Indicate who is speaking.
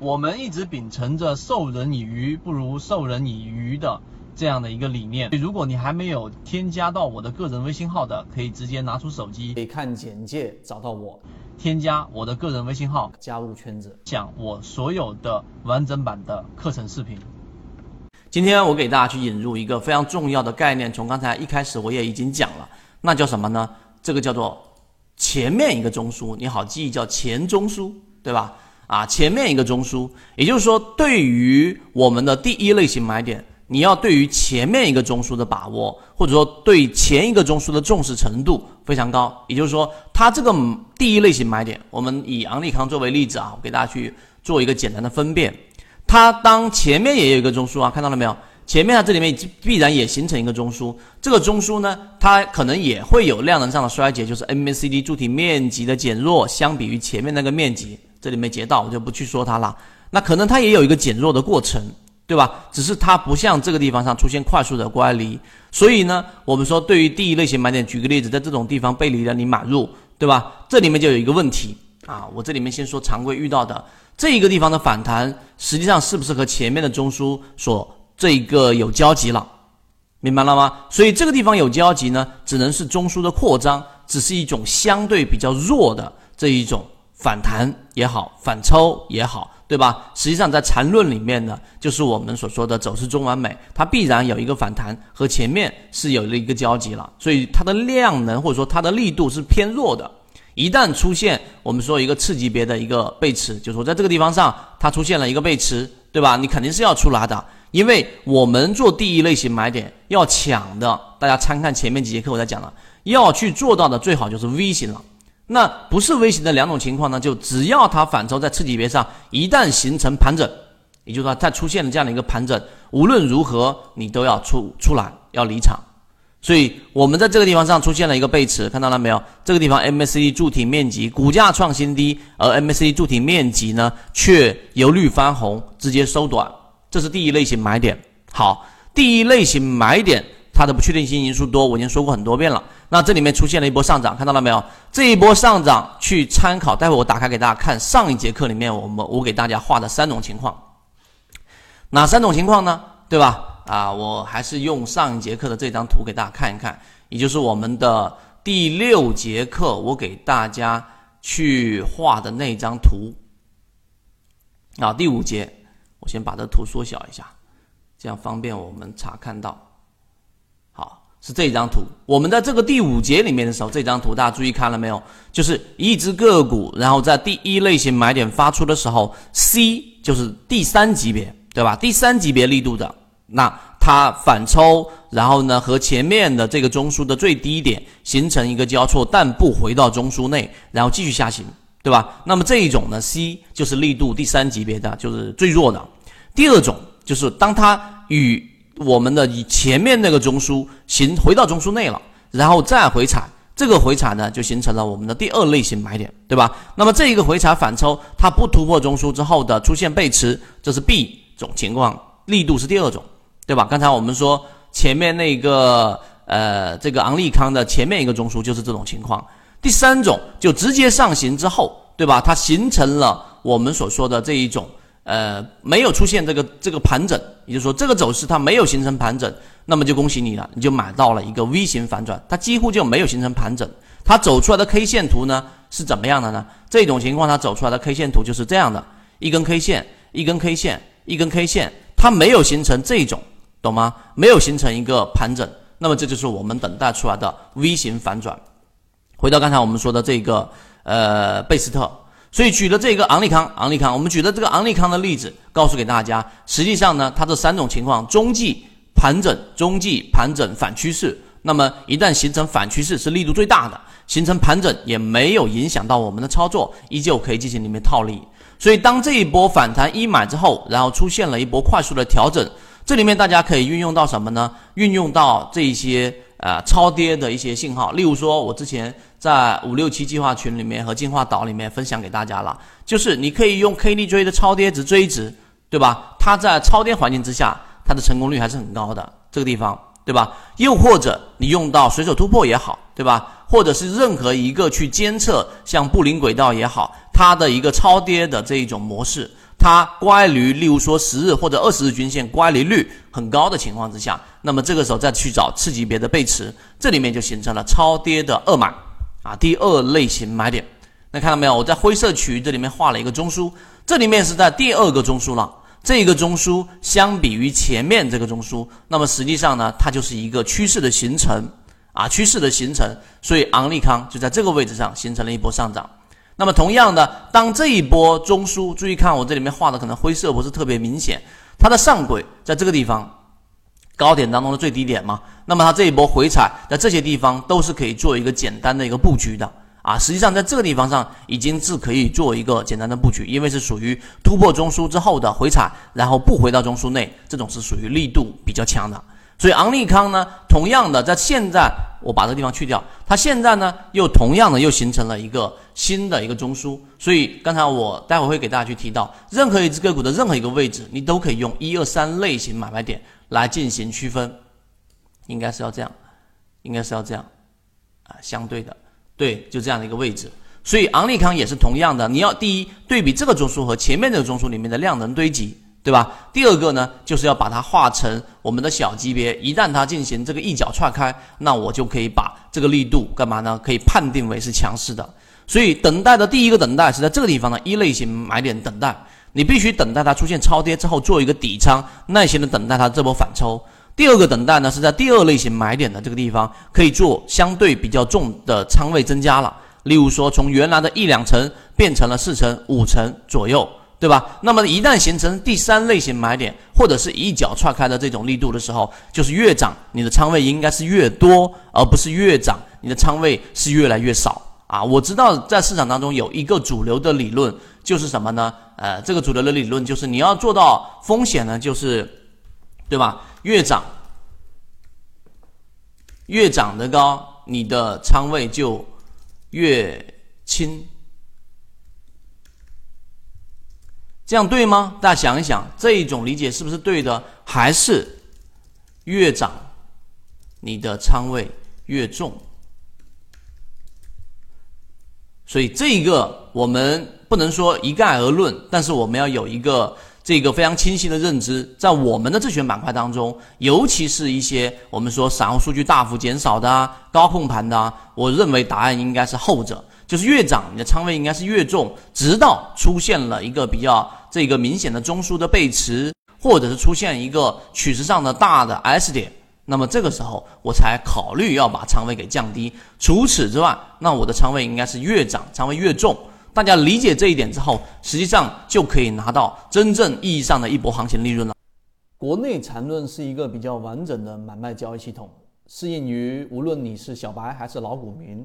Speaker 1: 我们一直秉承着授人以鱼不如授人以渔的这样的一个理念。如果你还没有添加到我的个人微信号的，可以直接拿出手机，
Speaker 2: 可以看简介找到我，
Speaker 1: 添加我的个人微信号，
Speaker 2: 加入圈子，
Speaker 1: 讲我所有的完整版的课程视频。
Speaker 2: 今天我给大家去引入一个非常重要的概念，从刚才一开始我也已经讲了，那叫什么呢？这个叫做前面一个中枢，你好记忆叫前中枢，对吧？啊，前面一个中枢，也就是说，对于我们的第一类型买点，你要对于前面一个中枢的把握，或者说对前一个中枢的重视程度非常高。也就是说，它这个第一类型买点，我们以昂立康作为例子啊，我给大家去做一个简单的分辨。它当前面也有一个中枢啊，看到了没有？前面它这里面必然也形成一个中枢，这个中枢呢，它可能也会有量能上的衰竭，就是 MACD 柱体面积的减弱，相比于前面那个面积。这里没截到，我就不去说它了。那可能它也有一个减弱的过程，对吧？只是它不像这个地方上出现快速的乖离。所以呢，我们说对于第一类型买点，举个例子，在这种地方背离了你买入，对吧？这里面就有一个问题啊。我这里面先说常规遇到的这一个地方的反弹，实际上是不是和前面的中枢所这一个有交集了？明白了吗？所以这个地方有交集呢，只能是中枢的扩张，只是一种相对比较弱的这一种。反弹也好，反抽也好，对吧？实际上在缠论里面呢，就是我们所说的走势中完美，它必然有一个反弹和前面是有了一个交集了，所以它的量能或者说它的力度是偏弱的。一旦出现我们说一个次级别的一个背驰，就说在这个地方上它出现了一个背驰，对吧？你肯定是要出来的，因为我们做第一类型买点要抢的，大家参看前面几节课我在讲了，要去做到的最好就是 V 型了。那不是微型的两种情况呢？就只要它反抽在次级别上，一旦形成盘整，也就是说它出现了这样的一个盘整，无论如何你都要出出来，要离场。所以我们在这个地方上出现了一个背驰，看到了没有？这个地方 MACD 柱体面积股价创新低，而 MACD 柱体面积呢却由绿翻红，直接收短，这是第一类型买点。好，第一类型买点。它的不确定性因素多，我已经说过很多遍了。那这里面出现了一波上涨，看到了没有？这一波上涨去参考，待会我打开给大家看上一节课里面我们我给大家画的三种情况，哪三种情况呢？对吧？啊，我还是用上一节课的这张图给大家看一看，也就是我们的第六节课我给大家去画的那张图。啊，第五节，我先把这图缩小一下，这样方便我们查看到。好是这张图，我们在这个第五节里面的时候，这张图大家注意看了没有？就是一只个股，然后在第一类型买点发出的时候，C 就是第三级别，对吧？第三级别力度的，那它反抽，然后呢和前面的这个中枢的最低点形成一个交错，但不回到中枢内，然后继续下行，对吧？那么这一种呢，C 就是力度第三级别的，就是最弱的。第二种就是当它与我们的以前面那个中枢形回到中枢内了，然后再回踩，这个回踩呢就形成了我们的第二类型买点，对吧？那么这一个回踩反抽，它不突破中枢之后的出现背驰，这是 B 种情况，力度是第二种，对吧？刚才我们说前面那个呃这个昂利康的前面一个中枢就是这种情况，第三种就直接上行之后，对吧？它形成了我们所说的这一种。呃，没有出现这个这个盘整，也就是说这个走势它没有形成盘整，那么就恭喜你了，你就买到了一个 V 型反转，它几乎就没有形成盘整，它走出来的 K 线图呢是怎么样的呢？这种情况它走出来的 K 线图就是这样的，一根 K 线，一根 K 线，一根 K 线，它没有形成这种，懂吗？没有形成一个盘整，那么这就是我们等待出来的 V 型反转。回到刚才我们说的这个呃贝斯特。所以举的这个昂利康，昂利康，我们举的这个昂利康的例子，告诉给大家，实际上呢，它这三种情况：中继盘整、中继盘整反趋势。那么一旦形成反趋势，是力度最大的；形成盘整也没有影响到我们的操作，依旧可以进行里面套利。所以当这一波反弹一买之后，然后出现了一波快速的调整，这里面大家可以运用到什么呢？运用到这些。呃，超跌的一些信号，例如说，我之前在五六七计划群里面和进化岛里面分享给大家了，就是你可以用 KDJ 的超跌值追值，对吧？它在超跌环境之下，它的成功率还是很高的，这个地方，对吧？又或者你用到随手突破也好，对吧？或者是任何一个去监测，像布林轨道也好，它的一个超跌的这一种模式。它乖离，例如说十日或者二十日均线乖离率很高的情况之下，那么这个时候再去找次级别的背驰，这里面就形成了超跌的二买啊，第二类型买点。那看到没有？我在灰色区域这里面画了一个中枢，这里面是在第二个中枢了。这个中枢相比于前面这个中枢，那么实际上呢，它就是一个趋势的形成啊，趋势的形成，所以昂利康就在这个位置上形成了一波上涨。那么同样的，当这一波中枢，注意看我这里面画的可能灰色不是特别明显，它的上轨在这个地方，高点当中的最低点嘛，那么它这一波回踩在这些地方都是可以做一个简单的一个布局的。啊，实际上在这个地方上已经是可以做一个简单的布局，因为是属于突破中枢之后的回踩，然后不回到中枢内，这种是属于力度比较强的。所以昂立康呢，同样的在现在我把这个地方去掉，它现在呢又同样的又形成了一个新的一个中枢。所以刚才我待会会给大家去提到，任何一只个股的任何一个位置，你都可以用一二三类型买卖点来进行区分，应该是要这样，应该是要这样，啊，相对的。对，就这样的一个位置，所以昂立康也是同样的。你要第一对比这个中枢和前面这个中枢里面的量能堆积，对吧？第二个呢，就是要把它画成我们的小级别，一旦它进行这个一脚踹开，那我就可以把这个力度干嘛呢？可以判定为是强势的。所以等待的第一个等待是在这个地方的一类型买点等待，你必须等待它出现超跌之后做一个底仓，耐心的等待它这波反抽。第二个等待呢，是在第二类型买点的这个地方，可以做相对比较重的仓位增加了。例如说，从原来的一两成变成了四成、五成左右，对吧？那么一旦形成第三类型买点，或者是一脚踹开的这种力度的时候，就是越涨你的仓位应该是越多，而不是越涨你的仓位是越来越少啊！我知道在市场当中有一个主流的理论，就是什么呢？呃，这个主流的理论就是你要做到风险呢，就是对吧？越涨，越涨得高，你的仓位就越轻，这样对吗？大家想一想，这一种理解是不是对的？还是越涨，你的仓位越重？所以这个我们不能说一概而论，但是我们要有一个。这个非常清晰的认知，在我们的自选板块当中，尤其是一些我们说散户数据大幅减少的啊、高控盘的啊，我认为答案应该是后者，就是越涨你的仓位应该是越重，直到出现了一个比较这个明显的中枢的背驰，或者是出现一个趋势上的大的 S 点，那么这个时候我才考虑要把仓位给降低。除此之外，那我的仓位应该是越涨仓位越重。大家理解这一点之后，实际上就可以拿到真正意义上的一波行情利润了。
Speaker 3: 国内缠论是一个比较完整的买卖交易系统，适应于无论你是小白还是老股民